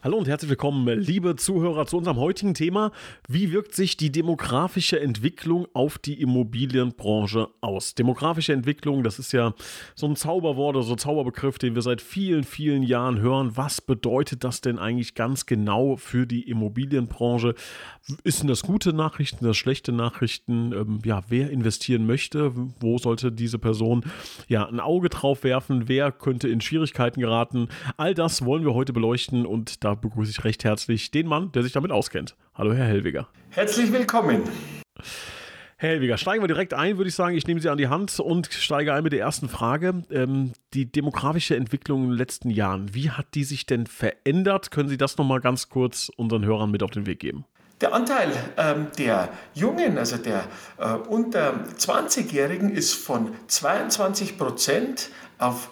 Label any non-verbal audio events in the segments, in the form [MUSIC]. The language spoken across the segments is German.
Hallo und herzlich willkommen, liebe Zuhörer, zu unserem heutigen Thema. Wie wirkt sich die demografische Entwicklung auf die Immobilienbranche aus? Demografische Entwicklung, das ist ja so ein Zauberwort oder so ein Zauberbegriff, den wir seit vielen, vielen Jahren hören. Was bedeutet das denn eigentlich ganz genau für die Immobilienbranche? Ist denn das gute Nachrichten, das schlechte Nachrichten? Ähm, ja, wer investieren möchte, wo sollte diese Person ja ein Auge drauf werfen? Wer könnte in Schwierigkeiten geraten? All das wollen wir heute beleuchten und da da begrüße ich recht herzlich den Mann, der sich damit auskennt. Hallo, Herr Hellwiger. Herzlich willkommen. Herr Hellwiger, steigen wir direkt ein, würde ich sagen. Ich nehme Sie an die Hand und steige ein mit der ersten Frage. Ähm, die demografische Entwicklung in den letzten Jahren, wie hat die sich denn verändert? Können Sie das nochmal ganz kurz unseren Hörern mit auf den Weg geben? Der Anteil ähm, der Jungen, also der äh, unter 20-Jährigen, ist von 22 Prozent auf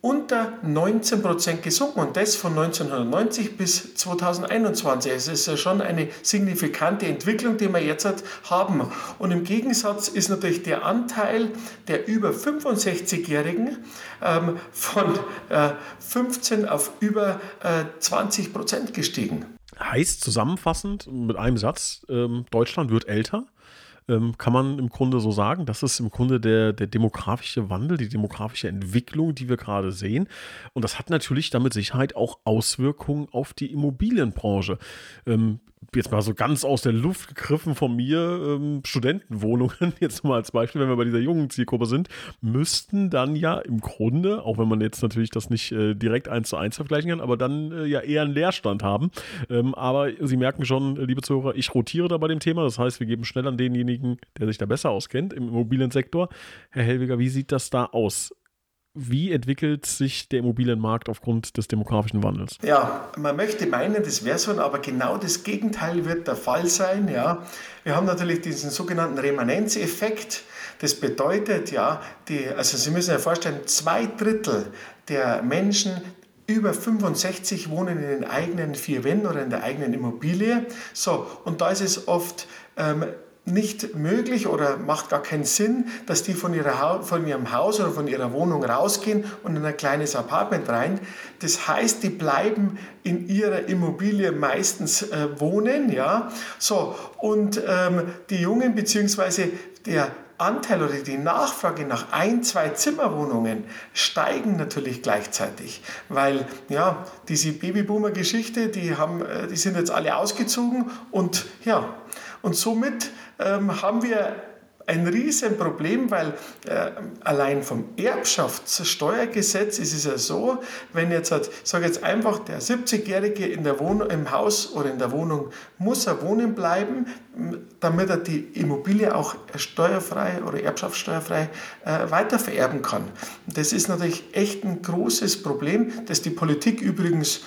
unter 19 Prozent gesunken und das von 1990 bis 2021. Es ist ja schon eine signifikante Entwicklung, die wir jetzt haben. Und im Gegensatz ist natürlich der Anteil der über 65-Jährigen ähm, von äh, 15 auf über äh, 20 Prozent gestiegen. Heißt zusammenfassend mit einem Satz, ähm, Deutschland wird älter ähm, kann man im Grunde so sagen. Das ist im Grunde der, der demografische Wandel, die demografische Entwicklung, die wir gerade sehen. Und das hat natürlich damit Sicherheit auch Auswirkungen auf die Immobilienbranche. Ähm, jetzt mal so ganz aus der Luft gegriffen von mir, ähm, Studentenwohnungen, [LAUGHS] jetzt mal als Beispiel, wenn wir bei dieser jungen Zielgruppe sind, müssten dann ja im Grunde, auch wenn man jetzt natürlich das nicht äh, direkt eins zu eins vergleichen kann, aber dann äh, ja eher einen Leerstand haben. Ähm, aber Sie merken schon, liebe Zuhörer, ich rotiere da bei dem Thema. Das heißt, wir geben schnell an denjenigen, der sich da besser auskennt im Immobiliensektor. Herr Helwiger, wie sieht das da aus? Wie entwickelt sich der Immobilienmarkt aufgrund des demografischen Wandels? Ja, man möchte meinen, das wäre so, aber genau das Gegenteil wird der Fall sein. Ja. Wir haben natürlich diesen sogenannten Remanenzeffekt. Das bedeutet, ja, die, also Sie müssen sich vorstellen, zwei Drittel der Menschen, über 65 wohnen in den eigenen vier Wänden oder in der eigenen Immobilie. So, und da ist es oft ähm, nicht möglich oder macht gar keinen Sinn, dass die von, ihrer, von ihrem Haus oder von ihrer Wohnung rausgehen und in ein kleines Apartment rein. Das heißt, die bleiben in ihrer Immobilie meistens äh, wohnen, ja. So, und ähm, die Jungen bzw. der Anteil oder die Nachfrage nach ein, zwei Zimmerwohnungen steigen natürlich gleichzeitig, weil ja, diese Babyboomer-Geschichte, die, äh, die sind jetzt alle ausgezogen und ja, und somit ähm, haben wir ein Riesenproblem, weil äh, allein vom Erbschaftssteuergesetz ist es ja so, wenn jetzt, ich sage jetzt einfach, der 70-Jährige in der Wohnung, im Haus oder in der Wohnung muss er wohnen bleiben, damit er die Immobilie auch steuerfrei oder erbschaftssteuerfrei äh, weitervererben kann. Das ist natürlich echt ein großes Problem, das die Politik übrigens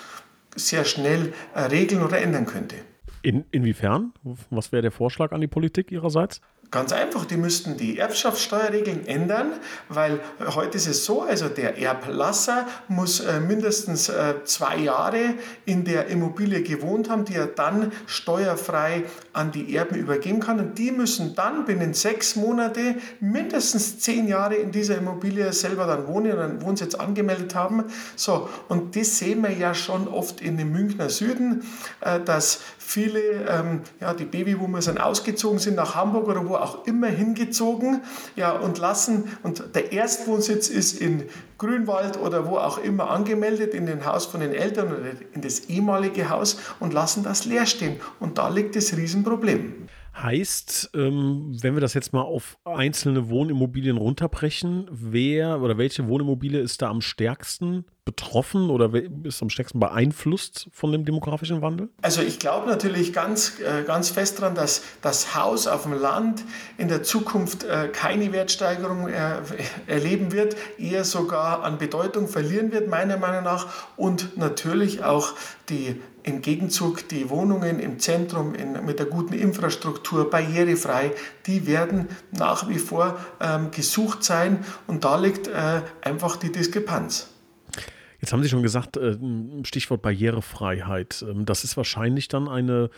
sehr schnell äh, regeln oder ändern könnte. In, inwiefern? Was wäre der Vorschlag an die Politik Ihrerseits? Ganz einfach, die müssten die Erbschaftssteuerregeln ändern, weil heute ist es so, also der Erblasser muss äh, mindestens äh, zwei Jahre in der Immobilie gewohnt haben, die er dann steuerfrei an die Erben übergeben kann. Und die müssen dann binnen sechs Monate mindestens zehn Jahre in dieser Immobilie selber dann wohnen und einen Wohnsitz angemeldet haben. So, und das sehen wir ja schon oft in dem Münchner Süden, äh, dass viele, ähm, ja, die Babyboomer sind ausgezogen, sind nach Hamburg oder wo auch immer hingezogen ja, und lassen, und der Erstwohnsitz ist in Grünwald oder wo auch immer angemeldet, in den Haus von den Eltern oder in das ehemalige Haus und lassen das leer stehen. Und da liegt das Riesenproblem. Heißt, ähm, wenn wir das jetzt mal auf einzelne Wohnimmobilien runterbrechen, wer oder welche Wohnimmobilie ist da am stärksten betroffen oder ist am stärksten beeinflusst von dem demografischen Wandel? Also ich glaube natürlich ganz, äh, ganz fest daran, dass das Haus auf dem Land in der Zukunft äh, keine Wertsteigerung äh, erleben wird, eher sogar an Bedeutung verlieren wird, meiner Meinung nach. Und natürlich auch die im Gegenzug die Wohnungen im Zentrum in, mit der guten Infrastruktur, barrierefrei, die werden nach wie vor ähm, gesucht sein und da liegt äh, einfach die Diskrepanz. Jetzt haben Sie schon gesagt, äh, Stichwort Barrierefreiheit. Ähm, das ist wahrscheinlich dann eine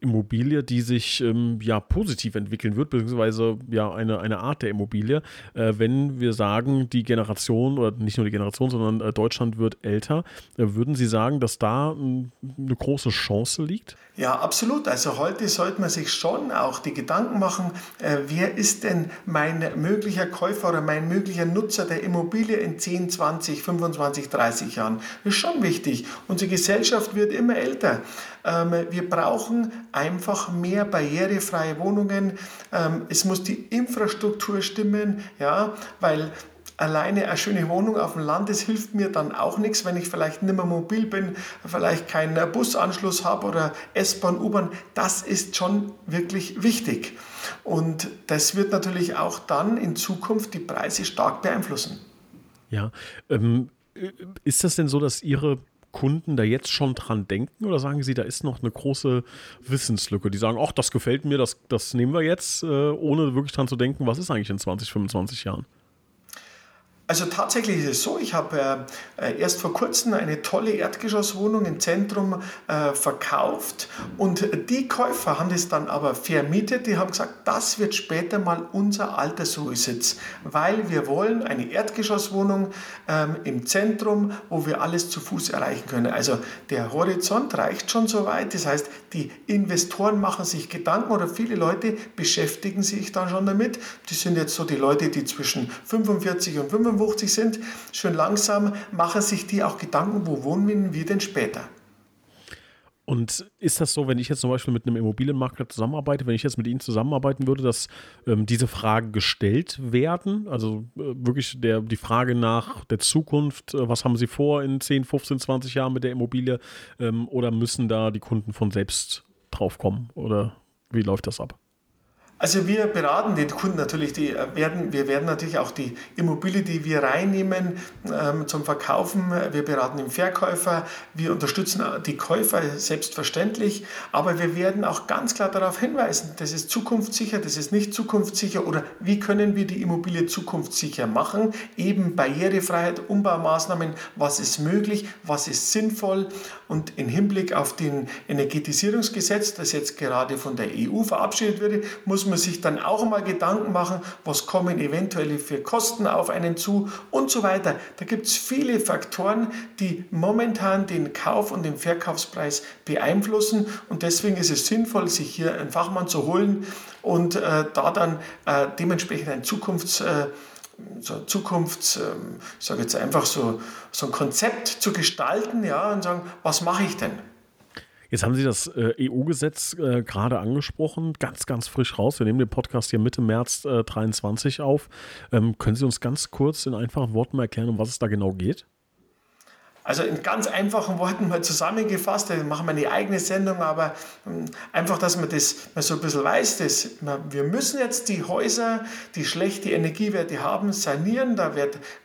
Immobilie, die sich ähm, ja positiv entwickeln wird, beziehungsweise ja eine, eine Art der Immobilie, äh, wenn wir sagen, die Generation oder nicht nur die Generation, sondern äh, Deutschland wird älter, äh, würden Sie sagen, dass da äh, eine große Chance liegt? Ja, absolut. Also heute sollte man sich schon auch die Gedanken machen, äh, wer ist denn mein möglicher Käufer oder mein möglicher Nutzer der Immobilie in 10, 20, 25, 30 Jahren. Das ist schon wichtig. Unsere Gesellschaft wird immer älter. Ähm, wir brauchen einfach mehr barrierefreie Wohnungen. Ähm, es muss die Infrastruktur stimmen, ja, weil alleine eine schöne Wohnung auf dem Land, das hilft mir dann auch nichts, wenn ich vielleicht nicht mehr mobil bin, vielleicht keinen Busanschluss habe oder S-Bahn, U-Bahn. Das ist schon wirklich wichtig. Und das wird natürlich auch dann in Zukunft die Preise stark beeinflussen. Ja, ähm, ist das denn so, dass Ihre Kunden da jetzt schon dran denken oder sagen Sie, da ist noch eine große Wissenslücke? Die sagen, ach, das gefällt mir, das, das nehmen wir jetzt, äh, ohne wirklich dran zu denken, was ist eigentlich in 20, 25 Jahren? Also tatsächlich ist es so, ich habe äh, erst vor kurzem eine tolle Erdgeschosswohnung im Zentrum äh, verkauft und die Käufer haben das dann aber vermietet. Die haben gesagt, das wird später mal unser Altersruhesitz, weil wir wollen eine Erdgeschosswohnung ähm, im Zentrum, wo wir alles zu Fuß erreichen können. Also der Horizont reicht schon so weit. Das heißt, die Investoren machen sich Gedanken oder viele Leute beschäftigen sich dann schon damit. Die sind jetzt so die Leute, die zwischen 45 und 55 55 sind, schon langsam machen sich die auch Gedanken, wo wohnen wir denn später? Und ist das so, wenn ich jetzt zum Beispiel mit einem Immobilienmakler zusammenarbeite, wenn ich jetzt mit Ihnen zusammenarbeiten würde, dass ähm, diese Fragen gestellt werden? Also äh, wirklich der, die Frage nach der Zukunft, äh, was haben Sie vor in 10, 15, 20 Jahren mit der Immobilie? Ähm, oder müssen da die Kunden von selbst drauf kommen? Oder wie läuft das ab? Also wir beraten den Kunden natürlich, die äh, werden, wir werden natürlich auch die Immobilie, die wir reinnehmen ähm, zum Verkaufen, wir beraten den Verkäufer, wir unterstützen die Käufer selbstverständlich, aber wir werden auch ganz klar darauf hinweisen, das ist zukunftssicher, das ist nicht zukunftssicher oder wie können wir die Immobilie zukunftssicher machen, eben Barrierefreiheit, Umbaumaßnahmen, was ist möglich, was ist sinnvoll und im Hinblick auf den Energetisierungsgesetz, das jetzt gerade von der EU verabschiedet wurde, muss man sich dann auch mal Gedanken machen, was kommen eventuell für Kosten auf einen zu und so weiter. Da gibt es viele Faktoren, die momentan den Kauf- und den Verkaufspreis beeinflussen und deswegen ist es sinnvoll, sich hier einen Fachmann zu holen und äh, da dann äh, dementsprechend ein Zukunfts... Äh, so Zukunfts, ähm, ich sage jetzt einfach so, so ein Konzept zu gestalten, ja, und sagen, was mache ich denn? Jetzt haben Sie das äh, EU-Gesetz äh, gerade angesprochen, ganz, ganz frisch raus. Wir nehmen den Podcast hier Mitte März äh, 23 auf. Ähm, können Sie uns ganz kurz in einfachen Worten erklären, um was es da genau geht? Also in ganz einfachen Worten mal zusammengefasst, wir machen wir eine eigene Sendung, aber hm, einfach, dass man das mal so ein bisschen weiß, dass wir müssen jetzt die Häuser, die schlechte Energiewerte haben, sanieren, da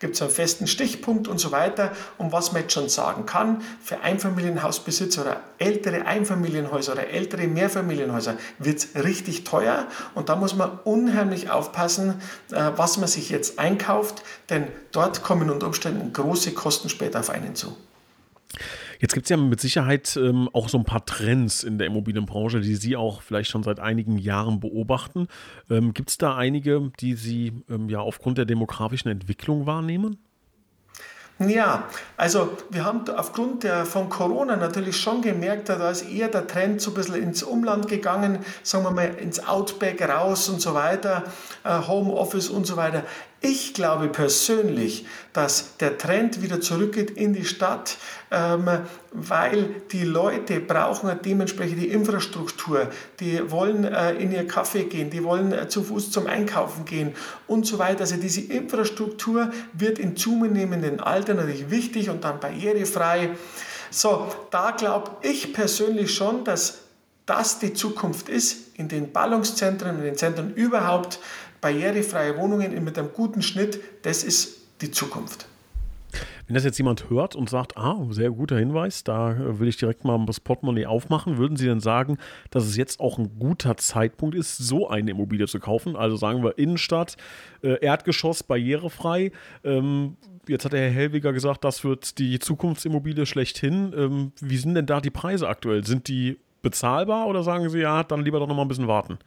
gibt es einen festen Stichpunkt und so weiter. Und was man jetzt schon sagen kann, für Einfamilienhausbesitzer oder ältere Einfamilienhäuser oder ältere Mehrfamilienhäuser wird es richtig teuer und da muss man unheimlich aufpassen, äh, was man sich jetzt einkauft, denn dort kommen unter Umständen große Kosten später auf einen zu. Jetzt gibt es ja mit Sicherheit ähm, auch so ein paar Trends in der Immobilienbranche, die Sie auch vielleicht schon seit einigen Jahren beobachten. Ähm, gibt es da einige, die Sie ähm, ja aufgrund der demografischen Entwicklung wahrnehmen? Ja, also wir haben aufgrund der, von Corona natürlich schon gemerkt, da ist eher der Trend so ein bisschen ins Umland gegangen, sagen wir mal ins Outback raus und so weiter, äh, Homeoffice und so weiter. Ich glaube persönlich, dass der Trend wieder zurückgeht in die Stadt, ähm, weil die Leute brauchen eine dementsprechende Infrastruktur. Die wollen äh, in ihr Kaffee gehen, die wollen äh, zu Fuß zum Einkaufen gehen und so weiter. Also diese Infrastruktur wird in zunehmendem Alter natürlich wichtig und dann barrierefrei. So, da glaube ich persönlich schon, dass das die Zukunft ist, in den Ballungszentren, in den Zentren überhaupt, barrierefreie Wohnungen mit einem guten Schnitt, das ist die Zukunft. Wenn das jetzt jemand hört und sagt, ah, sehr guter Hinweis, da äh, will ich direkt mal das Portemonnaie aufmachen, würden Sie denn sagen, dass es jetzt auch ein guter Zeitpunkt ist, so eine Immobilie zu kaufen? Also sagen wir Innenstadt, äh, Erdgeschoss, barrierefrei. Ähm, jetzt hat der Herr Hellwiger gesagt, das wird die Zukunftsimmobilie schlechthin. Ähm, wie sind denn da die Preise aktuell? Sind die bezahlbar oder sagen Sie, ja, dann lieber doch noch mal ein bisschen warten?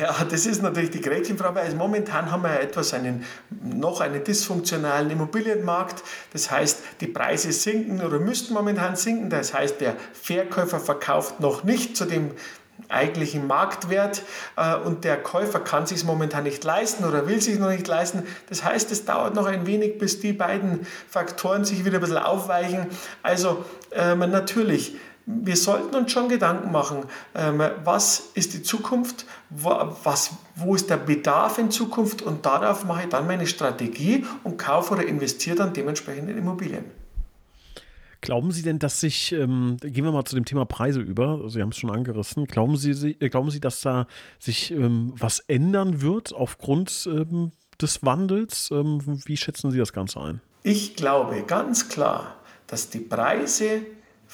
Ja, das ist natürlich die Gretchenfrage. Also momentan haben wir ja etwas einen, noch einen dysfunktionalen Immobilienmarkt. Das heißt, die Preise sinken oder müssten momentan sinken. Das heißt, der Verkäufer verkauft noch nicht zu dem eigentlichen Marktwert äh, und der Käufer kann sich momentan nicht leisten oder will sich noch nicht leisten. Das heißt, es dauert noch ein wenig, bis die beiden Faktoren sich wieder ein bisschen aufweichen. Also ähm, natürlich wir sollten uns schon Gedanken machen, ähm, was ist die Zukunft, was, wo ist der Bedarf in Zukunft und darauf mache ich dann meine Strategie und kaufe oder investiere dann dementsprechend in Immobilien. Glauben Sie denn, dass sich, ähm, gehen wir mal zu dem Thema Preise über, Sie haben es schon angerissen, glauben Sie, Sie, äh, glauben Sie dass da sich ähm, was ändern wird aufgrund ähm, des Wandels? Ähm, wie schätzen Sie das Ganze ein? Ich glaube ganz klar, dass die Preise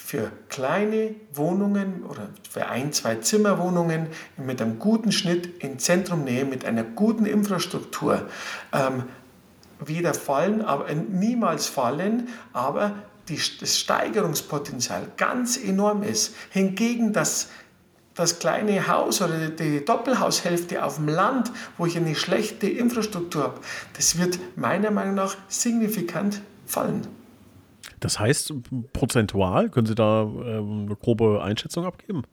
für kleine Wohnungen oder für ein, zwei Zimmerwohnungen mit einem guten Schnitt in Zentrumnähe, mit einer guten Infrastruktur ähm, weder fallen, aber niemals fallen, aber die, das Steigerungspotenzial ganz enorm ist. Hingegen das, das kleine Haus oder die Doppelhaushälfte auf dem Land, wo ich eine schlechte Infrastruktur habe, das wird meiner Meinung nach signifikant fallen. Das heißt, prozentual, können Sie da ähm, eine grobe Einschätzung abgeben?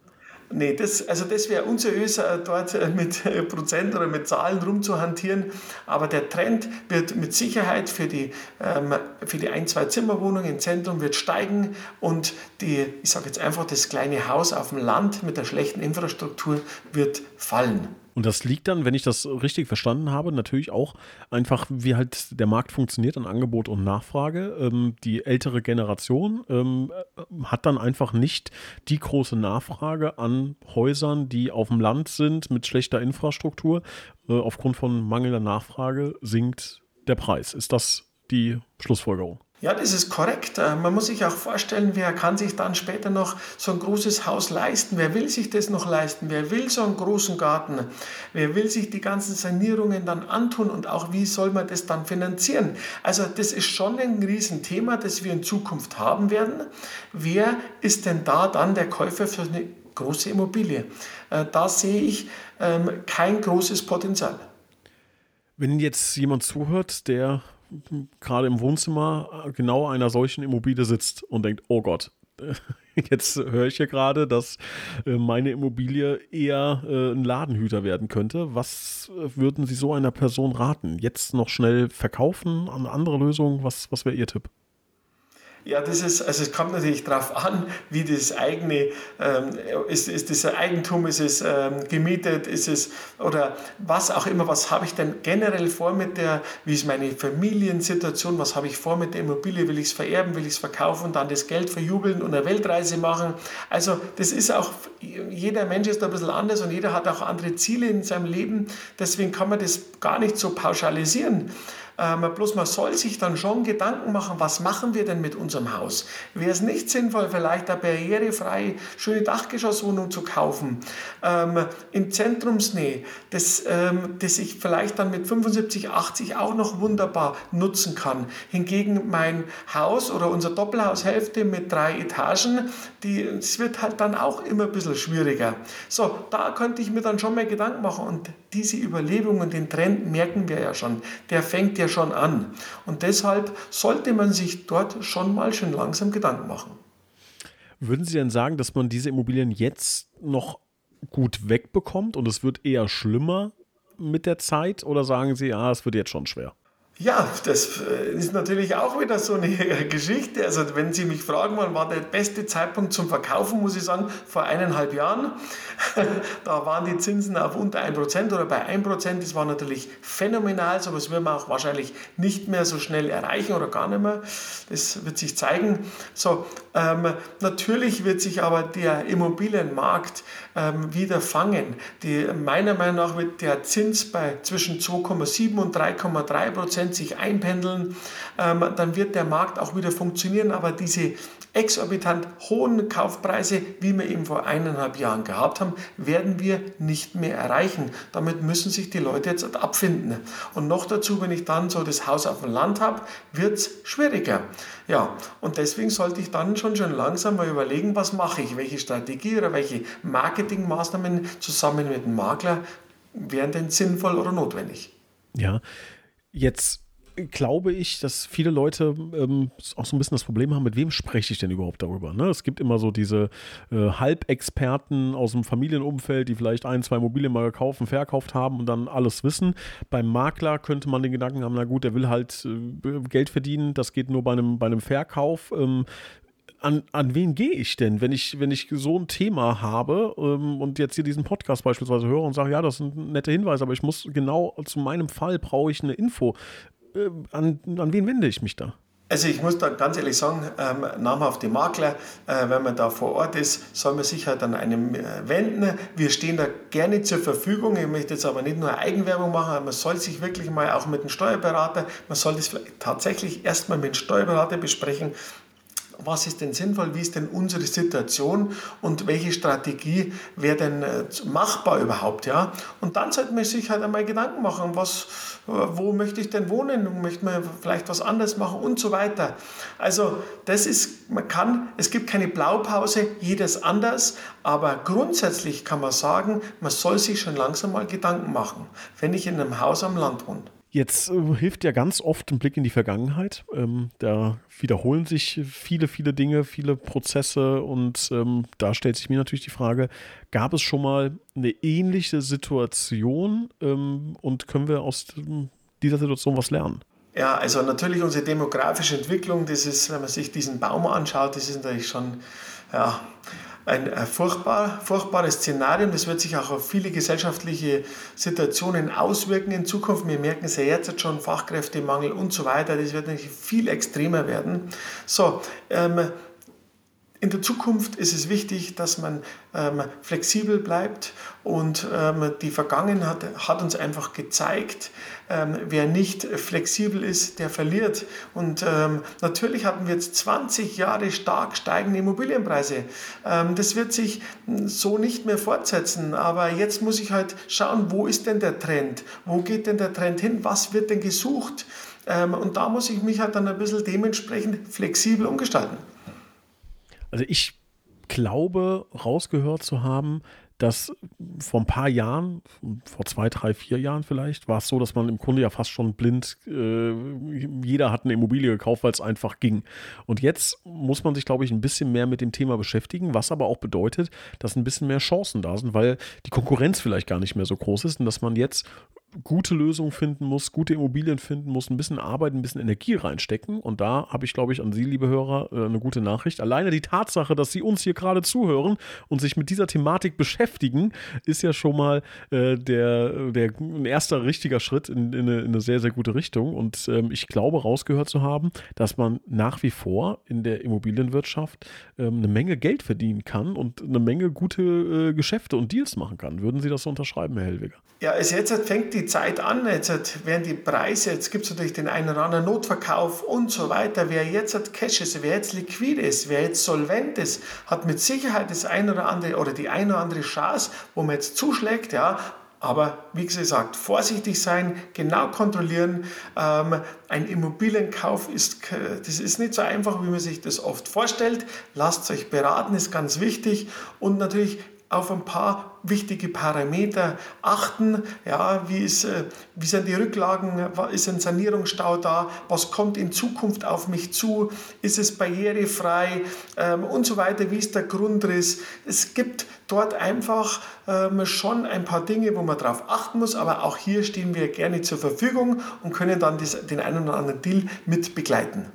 Nee, das, also das wäre unseriös, dort mit Prozent oder mit Zahlen rumzuhantieren. Aber der Trend wird mit Sicherheit für die, ähm, für die ein-, zwei Zimmerwohnungen im Zentrum wird steigen und die, ich sage jetzt einfach, das kleine Haus auf dem Land mit der schlechten Infrastruktur wird fallen. Und das liegt dann, wenn ich das richtig verstanden habe, natürlich auch einfach, wie halt der Markt funktioniert an Angebot und Nachfrage. Ähm, die ältere Generation ähm, hat dann einfach nicht die große Nachfrage an Häusern, die auf dem Land sind mit schlechter Infrastruktur. Äh, aufgrund von mangelnder Nachfrage sinkt der Preis. Ist das die Schlussfolgerung? Ja, das ist korrekt. Äh, man muss sich auch vorstellen, wer kann sich dann später noch so ein großes Haus leisten? Wer will sich das noch leisten? Wer will so einen großen Garten? Wer will sich die ganzen Sanierungen dann antun und auch wie soll man das dann finanzieren? Also das ist schon ein Riesenthema, das wir in Zukunft haben werden. Wer ist denn da dann der Käufer für eine große Immobilie? Äh, da sehe ich ähm, kein großes Potenzial. Wenn jetzt jemand zuhört, der gerade im Wohnzimmer genau einer solchen Immobilie sitzt und denkt, oh Gott, [LAUGHS] jetzt höre ich ja gerade, dass äh, meine Immobilie eher äh, ein Ladenhüter werden könnte. Was würden Sie so einer Person raten? Jetzt noch schnell verkaufen? Eine andere Lösung? Was, was wäre Ihr Tipp? Ja, das ist, also es kommt natürlich darauf an, wie das eigene, ähm, ist, ist das Eigentum, ist es ähm, gemietet, ist es, oder was auch immer, was habe ich denn generell vor mit der, wie ist meine Familiensituation, was habe ich vor mit der Immobilie, will ich es vererben, will ich es verkaufen, dann das Geld verjubeln und eine Weltreise machen. Also das ist auch, jeder Mensch ist da ein bisschen anders und jeder hat auch andere Ziele in seinem Leben, deswegen kann man das gar nicht so pauschalisieren. Ähm, bloß man soll sich dann schon Gedanken machen, was machen wir denn mit unserem Haus? Wäre es nicht sinnvoll, vielleicht eine barrierefreie, schöne Dachgeschosswohnung zu kaufen, ähm, in Zentrumsnähe, das, ähm, das ich vielleicht dann mit 75, 80 auch noch wunderbar nutzen kann. Hingegen mein Haus oder unser Doppelhaushälfte mit drei Etagen, es wird halt dann auch immer ein bisschen schwieriger. So, da könnte ich mir dann schon mal Gedanken machen und diese Überlebung und den Trend merken wir ja schon. Der fängt ja schon an. Und deshalb sollte man sich dort schon mal schön langsam Gedanken machen. Würden Sie denn sagen, dass man diese Immobilien jetzt noch gut wegbekommt und es wird eher schlimmer mit der Zeit? Oder sagen Sie, ja, es wird jetzt schon schwer? Ja, das äh, ist natürlich auch wieder so eine [LAUGHS] Geschichte. Also wenn Sie mich fragen, wann war der beste Zeitpunkt zum Verkaufen, muss ich sagen, vor eineinhalb Jahren. [LAUGHS] da waren die Zinsen auf unter 1% oder bei 1%. Das war natürlich phänomenal, so was wird man auch wahrscheinlich nicht mehr so schnell erreichen oder gar nicht mehr. Das wird sich zeigen. So, ähm, natürlich wird sich aber der Immobilienmarkt ähm, wieder fangen. Die, meiner Meinung nach wird der Zins bei zwischen 2,7 und 3,3 Prozent Prozent sich einpendeln, ähm, dann wird der Markt auch wieder funktionieren. Aber diese exorbitant hohen Kaufpreise, wie wir eben vor eineinhalb Jahren gehabt haben, werden wir nicht mehr erreichen. Damit müssen sich die Leute jetzt abfinden. Und noch dazu, wenn ich dann so das Haus auf dem Land habe, wird es schwieriger. Ja, und deswegen sollte ich dann schon schon langsam mal überlegen, was mache ich, welche Strategie oder welche Marketingmaßnahmen zusammen mit dem Makler wären denn sinnvoll oder notwendig. Ja, jetzt glaube ich, dass viele Leute ähm, auch so ein bisschen das Problem haben, mit wem spreche ich denn überhaupt darüber? Ne? Es gibt immer so diese äh, Halbexperten aus dem Familienumfeld, die vielleicht ein, zwei Immobilien mal gekauft und verkauft haben und dann alles wissen. Beim Makler könnte man den Gedanken haben, na gut, der will halt äh, Geld verdienen, das geht nur bei einem, bei einem Verkauf. Ähm, an, an wen gehe ich denn, wenn ich, wenn ich so ein Thema habe ähm, und jetzt hier diesen Podcast beispielsweise höre und sage, ja, das ist ein netter Hinweis, aber ich muss genau zu meinem Fall brauche ich eine Info. Äh, an, an wen wende ich mich da? Also ich muss da ganz ehrlich sagen, ähm, namhafte Makler, äh, wenn man da vor Ort ist, soll man sich halt an einem äh, wenden. Wir stehen da gerne zur Verfügung. Ich möchte jetzt aber nicht nur Eigenwerbung machen, man soll sich wirklich mal auch mit dem Steuerberater, man soll das tatsächlich erstmal mit dem Steuerberater besprechen, was ist denn sinnvoll, wie ist denn unsere Situation und welche Strategie wäre denn äh, machbar überhaupt, ja. Und dann sollte man sich halt einmal Gedanken machen, was, äh, wo möchte ich denn wohnen, möchte man vielleicht was anderes machen und so weiter. Also das ist, man kann, es gibt keine Blaupause, jedes anders, aber grundsätzlich kann man sagen, man soll sich schon langsam mal Gedanken machen, wenn ich in einem Haus am Land wohne. Jetzt äh, hilft ja ganz oft ein Blick in die Vergangenheit. Ähm, da wiederholen sich viele, viele Dinge, viele Prozesse und ähm, da stellt sich mir natürlich die Frage, gab es schon mal eine ähnliche Situation ähm, und können wir aus dieser Situation was lernen? Ja, also natürlich unsere demografische Entwicklung, das ist, wenn man sich diesen Baum anschaut, das ist natürlich schon, ja, ein äh, furchtbar, furchtbares Szenario. Das wird sich auch auf viele gesellschaftliche Situationen auswirken in Zukunft. Wir merken es ja jetzt schon, Fachkräftemangel und so weiter. Das wird natürlich viel extremer werden. So, ähm, in der Zukunft ist es wichtig, dass man ähm, flexibel bleibt und ähm, die Vergangenheit hat uns einfach gezeigt, ähm, wer nicht flexibel ist, der verliert. Und ähm, natürlich hatten wir jetzt 20 Jahre stark steigende Immobilienpreise. Ähm, das wird sich so nicht mehr fortsetzen, aber jetzt muss ich halt schauen, wo ist denn der Trend? Wo geht denn der Trend hin? Was wird denn gesucht? Ähm, und da muss ich mich halt dann ein bisschen dementsprechend flexibel umgestalten. Also ich glaube, rausgehört zu haben, dass vor ein paar Jahren, vor zwei, drei, vier Jahren vielleicht, war es so, dass man im Grunde ja fast schon blind, äh, jeder hat eine Immobilie gekauft, weil es einfach ging. Und jetzt muss man sich, glaube ich, ein bisschen mehr mit dem Thema beschäftigen, was aber auch bedeutet, dass ein bisschen mehr Chancen da sind, weil die Konkurrenz vielleicht gar nicht mehr so groß ist und dass man jetzt gute Lösungen finden muss, gute Immobilien finden muss, ein bisschen Arbeit, ein bisschen Energie reinstecken. Und da habe ich, glaube ich, an Sie, liebe Hörer, äh, eine gute Nachricht. Alleine die Tatsache, dass Sie uns hier gerade zuhören und sich mit dieser Thematik beschäftigen, ist ja schon mal äh, der, der ein erster richtiger Schritt in, in, eine, in eine sehr, sehr gute Richtung. Und ähm, ich glaube, rausgehört zu haben, dass man nach wie vor in der Immobilienwirtschaft ähm, eine Menge Geld verdienen kann und eine Menge gute äh, Geschäfte und Deals machen kann. Würden Sie das so unterschreiben, Herr Hellwiger? Ja, also jetzt fängt die Zeit an, jetzt werden die Preise, jetzt gibt es natürlich den einen oder anderen Notverkauf und so weiter. Wer jetzt hat Cash ist, wer jetzt liquid ist, wer jetzt solvent ist, hat mit Sicherheit das ein oder andere oder die eine oder andere Chance, wo man jetzt zuschlägt, ja, aber wie gesagt, vorsichtig sein, genau kontrollieren. Ähm, ein Immobilienkauf ist, das ist nicht so einfach, wie man sich das oft vorstellt. Lasst euch beraten, ist ganz wichtig. Und natürlich auf ein paar wichtige Parameter achten. Ja, wie, ist, äh, wie sind die Rücklagen? Ist ein Sanierungsstau da? Was kommt in Zukunft auf mich zu? Ist es barrierefrei? Ähm, und so weiter. Wie ist der Grundriss? Es gibt dort einfach ähm, schon ein paar Dinge, wo man darauf achten muss. Aber auch hier stehen wir gerne zur Verfügung und können dann den einen oder anderen Deal mit begleiten.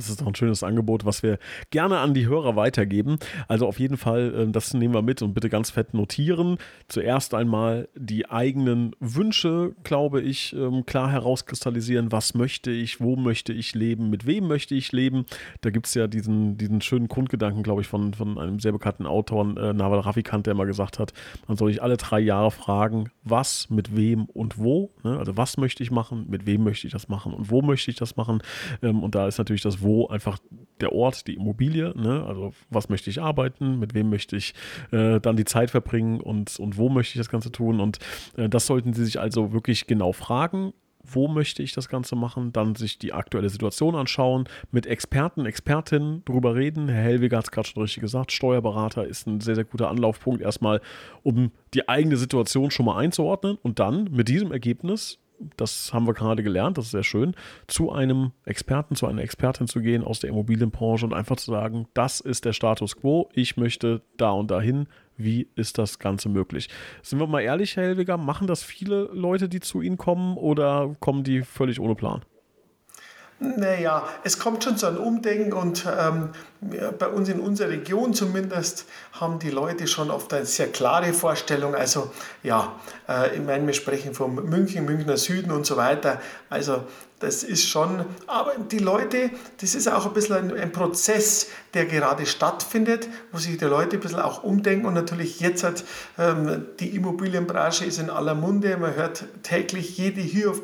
Das ist doch ein schönes Angebot, was wir gerne an die Hörer weitergeben. Also auf jeden Fall, äh, das nehmen wir mit und bitte ganz fett notieren. Zuerst einmal die eigenen Wünsche, glaube ich, ähm, klar herauskristallisieren. Was möchte ich, wo möchte ich leben, mit wem möchte ich leben. Da gibt es ja diesen, diesen schönen Grundgedanken, glaube ich, von, von einem sehr bekannten Autor, äh, Nawal Ravikant, der immer gesagt hat, man soll sich alle drei Jahre fragen, was, mit wem und wo. Ne? Also was möchte ich machen, mit wem möchte ich das machen und wo möchte ich das machen. Ähm, und da ist natürlich das Wo einfach der Ort, die Immobilie. Ne? Also was möchte ich arbeiten, mit wem möchte ich äh, dann die Zeit verbringen und, und wo möchte ich das Ganze tun. Und äh, das sollten Sie sich also wirklich genau fragen wo möchte ich das Ganze machen, dann sich die aktuelle Situation anschauen, mit Experten, Expertinnen drüber reden. Herr Hellweger hat es gerade schon richtig gesagt, Steuerberater ist ein sehr, sehr guter Anlaufpunkt erstmal, um die eigene Situation schon mal einzuordnen und dann mit diesem Ergebnis das haben wir gerade gelernt, das ist sehr schön, zu einem Experten, zu einer Expertin zu gehen aus der Immobilienbranche und einfach zu sagen, das ist der Status quo, ich möchte da und dahin, wie ist das Ganze möglich? Sind wir mal ehrlich, Herr Helwiger, machen das viele Leute, die zu Ihnen kommen oder kommen die völlig ohne Plan? Naja, es kommt schon zu einem Umdenken und ähm, bei uns in unserer Region zumindest haben die Leute schon oft eine sehr klare Vorstellung. Also ja, äh, ich meine, wir sprechen von München, Münchner Süden und so weiter. Also das ist schon, aber die Leute, das ist auch ein bisschen ein, ein, Prozess, der gerade stattfindet, wo sich die Leute ein bisschen auch umdenken und natürlich jetzt hat ähm, die Immobilienbranche ist in aller Munde, man hört täglich jede hier auf,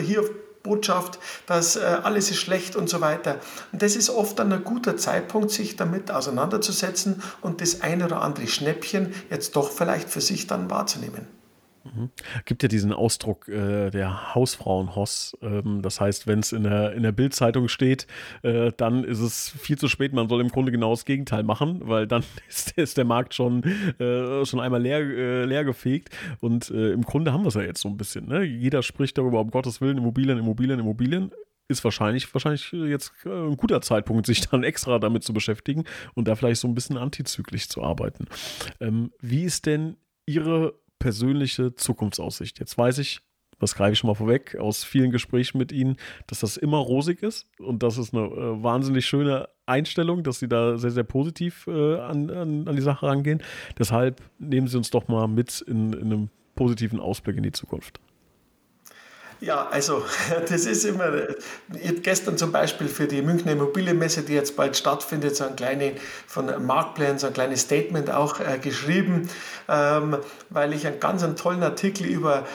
hier auf Botschaft, dass äh, alles ist schlecht und so weiter. Und das ist oft dann ein guter Zeitpunkt, sich damit auseinanderzusetzen und das eine oder andere Schnäppchen jetzt doch vielleicht für sich dann wahrzunehmen. Mhm. Gibt ja diesen Ausdruck äh, der Hausfrauenhoss. Ähm, das heißt, wenn es in der, in der Bildzeitung steht, äh, dann ist es viel zu spät. Man soll im Grunde genau das Gegenteil machen, weil dann [LAUGHS] ist, ist der Markt schon, äh, schon einmal leer, äh, leer gefegt. Und äh, im Grunde haben wir es ja jetzt so ein bisschen. Ne? Jeder spricht darüber, um Gottes Willen, Immobilien, Immobilien, Immobilien ist wahrscheinlich, wahrscheinlich jetzt äh, ein guter Zeitpunkt, sich dann extra damit zu beschäftigen und da vielleicht so ein bisschen antizyklisch zu arbeiten. Ähm, wie ist denn Ihre persönliche Zukunftsaussicht. Jetzt weiß ich, das greife ich schon mal vorweg, aus vielen Gesprächen mit Ihnen, dass das immer rosig ist und das ist eine äh, wahnsinnig schöne Einstellung, dass Sie da sehr, sehr positiv äh, an, an, an, die Sache rangehen. Deshalb nehmen Sie uns doch mal mit in, in einem positiven Ausblick in die Zukunft. Ja, also [LAUGHS] das ist immer, ich habe gestern zum Beispiel für die Münchner Immobilienmesse, die jetzt bald stattfindet, so ein kleines, von Marktplan, so ein kleines Statement auch äh, geschrieben, ähm, weil ich einen ganz einen tollen Artikel über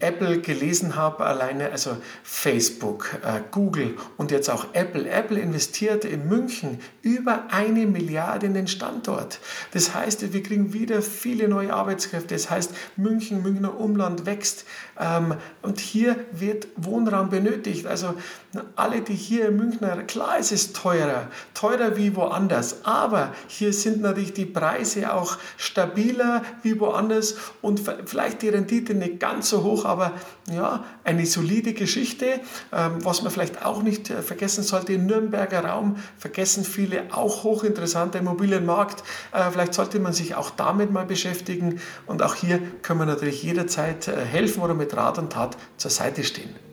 Apple gelesen habe, alleine, also Facebook, äh, Google und jetzt auch Apple. Apple investiert in München über eine Milliarde in den Standort. Das heißt, wir kriegen wieder viele neue Arbeitskräfte. Das heißt, München, Münchner Umland wächst ähm, und hier wird Wohnraum benötigt. Also alle, die hier in Münchner, klar, es ist teurer, teurer wie woanders, aber hier sind natürlich die Preise auch stabiler wie woanders und vielleicht die Rendite nicht ganz so hoch, aber ja, eine solide Geschichte. Ähm, was man vielleicht auch nicht äh, vergessen sollte, im Nürnberger Raum vergessen viele auch hochinteressanter Immobilienmarkt. Äh, vielleicht sollte man sich auch damit mal beschäftigen und auch hier können wir natürlich jederzeit äh, helfen oder mit Rat und Tat zur Seite stehen.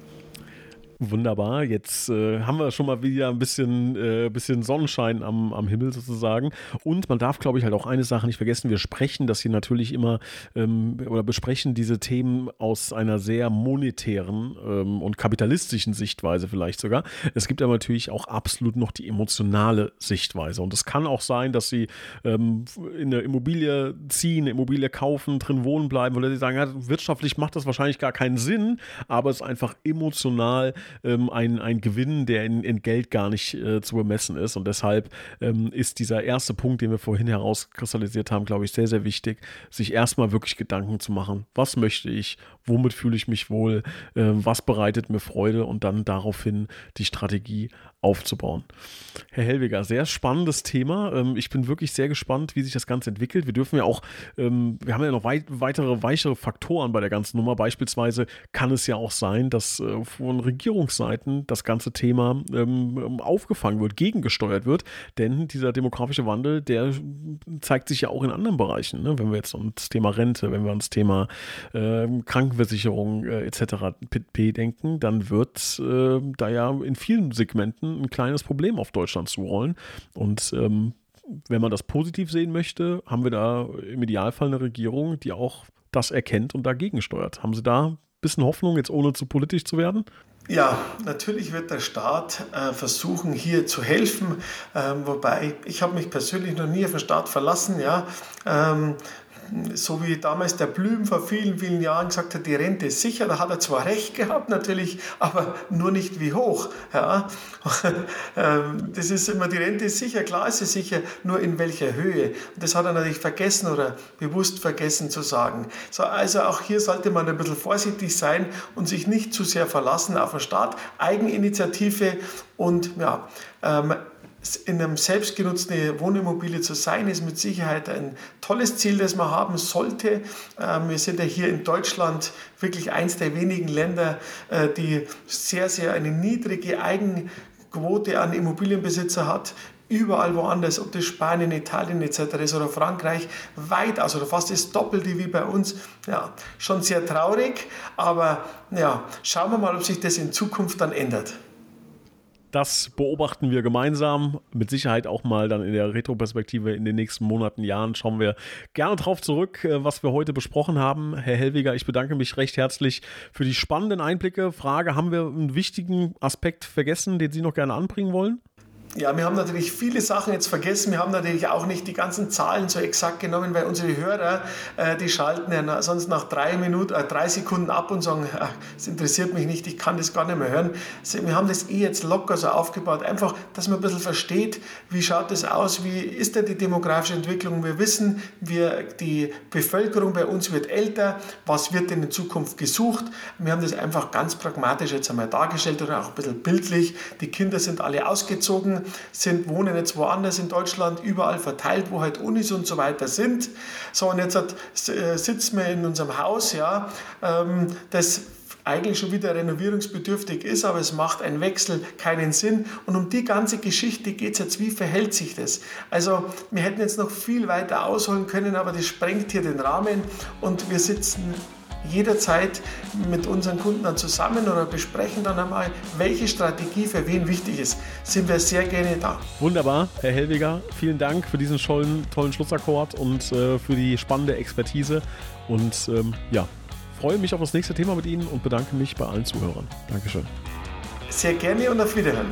Wunderbar. Jetzt äh, haben wir schon mal wieder ein bisschen, äh, bisschen Sonnenschein am, am Himmel sozusagen. Und man darf, glaube ich, halt auch eine Sache nicht vergessen. Wir sprechen das hier natürlich immer ähm, oder besprechen diese Themen aus einer sehr monetären ähm, und kapitalistischen Sichtweise vielleicht sogar. Es gibt aber natürlich auch absolut noch die emotionale Sichtweise. Und es kann auch sein, dass sie ähm, in eine Immobilie ziehen, eine Immobilie kaufen, drin wohnen bleiben, weil sie sagen, ja, wirtschaftlich macht das wahrscheinlich gar keinen Sinn, aber es ist einfach emotional ähm, ein, ein Gewinn, der in, in Geld gar nicht äh, zu bemessen ist. Und deshalb ähm, ist dieser erste Punkt, den wir vorhin herauskristallisiert haben, glaube ich, sehr, sehr wichtig, sich erstmal wirklich Gedanken zu machen, was möchte ich, womit fühle ich mich wohl, äh, was bereitet mir Freude und dann daraufhin die Strategie aufzubauen. Herr Hellweger, sehr spannendes Thema. Ähm, ich bin wirklich sehr gespannt, wie sich das Ganze entwickelt. Wir dürfen ja auch, ähm, wir haben ja noch weit, weitere weichere Faktoren bei der ganzen Nummer. Beispielsweise kann es ja auch sein, dass äh, von Regierungsseiten das ganze Thema ähm, aufgefangen wird, gegengesteuert wird. Denn dieser demografische Wandel, der zeigt sich ja auch in anderen Bereichen. Ne? Wenn wir jetzt ans Thema Rente, wenn wir ans Thema Krankenversicherung äh, etc. denken, dann wird äh, da ja in vielen Segmenten ein kleines Problem auf Deutschland zurollen. Und ähm, wenn man das positiv sehen möchte, haben wir da im Idealfall eine Regierung, die auch das erkennt und dagegen steuert. Haben Sie da ein bisschen Hoffnung, jetzt ohne zu politisch zu werden? Ja, natürlich wird der Staat äh, versuchen, hier zu helfen, ähm, wobei ich habe mich persönlich noch nie auf den Staat verlassen. Ja, ähm, so wie damals der Blüm vor vielen, vielen Jahren gesagt hat, die Rente ist sicher, da hat er zwar recht gehabt natürlich, aber nur nicht wie hoch. Ja. [LAUGHS] Ähm, das ist immer, die Rente ist sicher, klar ist sie sicher, nur in welcher Höhe. Und das hat er natürlich vergessen oder bewusst vergessen zu sagen. So, also auch hier sollte man ein bisschen vorsichtig sein und sich nicht zu sehr verlassen auf den Staat. Eigeninitiative und ja, ähm, in einem selbstgenutzten Wohnimmobilie zu sein, ist mit Sicherheit ein tolles Ziel, das man haben sollte. Ähm, wir sind ja hier in Deutschland wirklich eins der wenigen Länder, äh, die sehr, sehr eine niedrige Eigenquote an Immobilienbesitzer hat überall woanders, ob das Spanien, Italien etc. ist oder Frankreich, weitaus oder fast das Doppelte wie bei uns. Ja, schon sehr traurig, aber ja, schauen wir mal, ob sich das in Zukunft dann ändert. Das beobachten wir gemeinsam. Mit Sicherheit auch mal dann in der Retroperspektive in den nächsten Monaten, Jahren schauen wir gerne drauf zurück, äh, was wir heute besprochen haben. Herr Hellwiger, ich bedanke mich recht herzlich für die spannenden Einblicke. Frage, haben wir einen wichtigen Aspekt vergessen, den Sie noch gerne anbringen wollen? Ja, wir haben natürlich viele Sachen jetzt vergessen. Wir haben natürlich auch nicht die ganzen Zahlen so exakt genommen, weil unsere Hörer, äh, die schalten ja sonst nach drei Minuten, äh, drei Sekunden ab und sagen, es interessiert mich nicht, ich kann das gar nicht mehr hören. Wir haben das eh jetzt locker so aufgebaut, einfach, dass man ein bisschen versteht, wie schaut das aus, wie ist denn die demografische Entwicklung. Wir wissen, wir, die Bevölkerung bei uns wird älter, was wird denn in Zukunft gesucht. Wir haben das einfach ganz pragmatisch jetzt einmal dargestellt und auch ein bisschen bildlich. Die Kinder sind alle ausgezogen sind, wohnen jetzt woanders in Deutschland, überall verteilt, wo halt Unis und so weiter sind. So, und jetzt hat, äh, sitzen wir in unserem Haus, ja, ähm, das eigentlich schon wieder renovierungsbedürftig ist, aber es macht ein Wechsel keinen Sinn. Und um die ganze Geschichte geht es jetzt, wie verhält sich das? Also wir hätten jetzt noch viel weiter ausholen können, aber das sprengt hier den Rahmen und wir sitzen jederzeit mit unseren Kunden dann zusammen oder besprechen dann einmal, welche Strategie für wen wichtig ist. Sind wir sehr gerne da. Wunderbar, Herr Hellwiger. Vielen Dank für diesen tollen, tollen Schlussakkord und äh, für die spannende Expertise. Und ähm, ja, freue mich auf das nächste Thema mit Ihnen und bedanke mich bei allen Zuhörern. Dankeschön. Sehr gerne und auf Wiederhören.